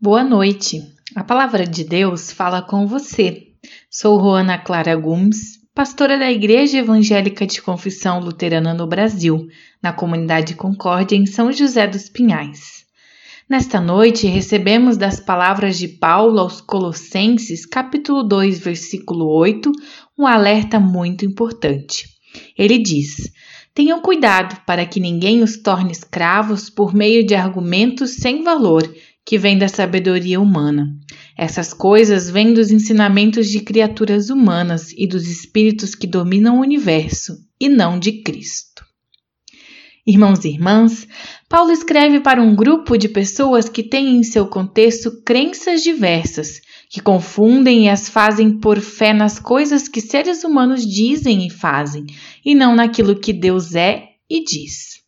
Boa noite. A palavra de Deus fala com você. Sou Roana Clara Gomes, pastora da Igreja Evangélica de Confissão Luterana no Brasil, na comunidade Concórdia, em São José dos Pinhais. Nesta noite, recebemos das palavras de Paulo aos Colossenses, capítulo 2, versículo 8, um alerta muito importante. Ele diz: Tenham cuidado para que ninguém os torne escravos por meio de argumentos sem valor que vêm da sabedoria humana. Essas coisas vêm dos ensinamentos de criaturas humanas e dos espíritos que dominam o universo, e não de Cristo. Irmãos e irmãs, Paulo escreve para um grupo de pessoas que têm em seu contexto crenças diversas que confundem e as fazem por fé nas coisas que seres humanos dizem e fazem, e não naquilo que Deus é e diz.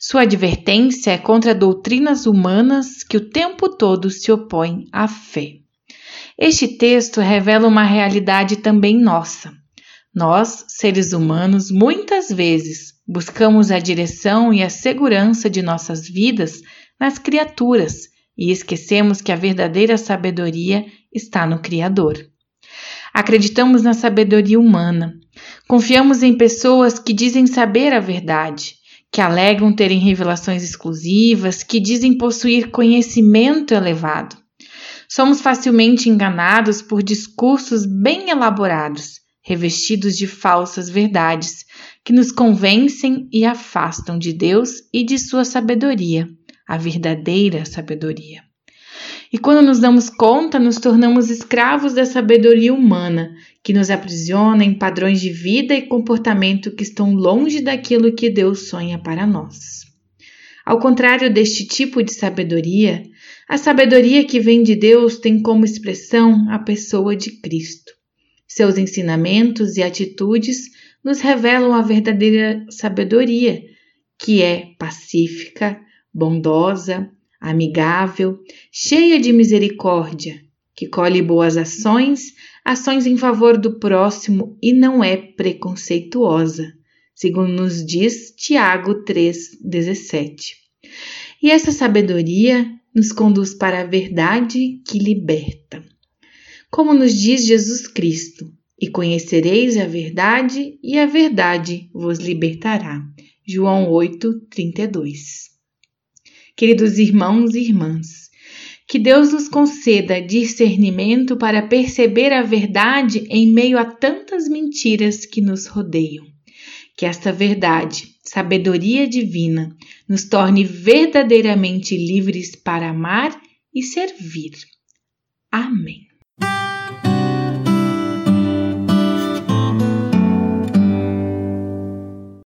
Sua advertência é contra doutrinas humanas que o tempo todo se opõem à fé. Este texto revela uma realidade também nossa. Nós, seres humanos, muitas vezes buscamos a direção e a segurança de nossas vidas nas criaturas e esquecemos que a verdadeira sabedoria está no Criador. Acreditamos na sabedoria humana. Confiamos em pessoas que dizem saber a verdade, que alegam terem revelações exclusivas, que dizem possuir conhecimento elevado. Somos facilmente enganados por discursos bem elaborados, revestidos de falsas verdades, que nos convencem e afastam de Deus e de sua sabedoria, a verdadeira sabedoria. E quando nos damos conta, nos tornamos escravos da sabedoria humana, que nos aprisiona em padrões de vida e comportamento que estão longe daquilo que Deus sonha para nós. Ao contrário deste tipo de sabedoria, a sabedoria que vem de Deus tem como expressão a pessoa de Cristo. Seus ensinamentos e atitudes nos revelam a verdadeira sabedoria, que é pacífica, bondosa, amigável, cheia de misericórdia, que colhe boas ações, ações em favor do próximo e não é preconceituosa, segundo nos diz Tiago 3,17. E essa sabedoria nos conduz para a verdade que liberta. Como nos diz Jesus Cristo, e conhecereis a verdade, e a verdade vos libertará. João 8, 32. Queridos irmãos e irmãs, que Deus nos conceda discernimento para perceber a verdade em meio a tantas mentiras que nos rodeiam. Que esta verdade, sabedoria divina, nos torne verdadeiramente livres para amar e servir. Amém.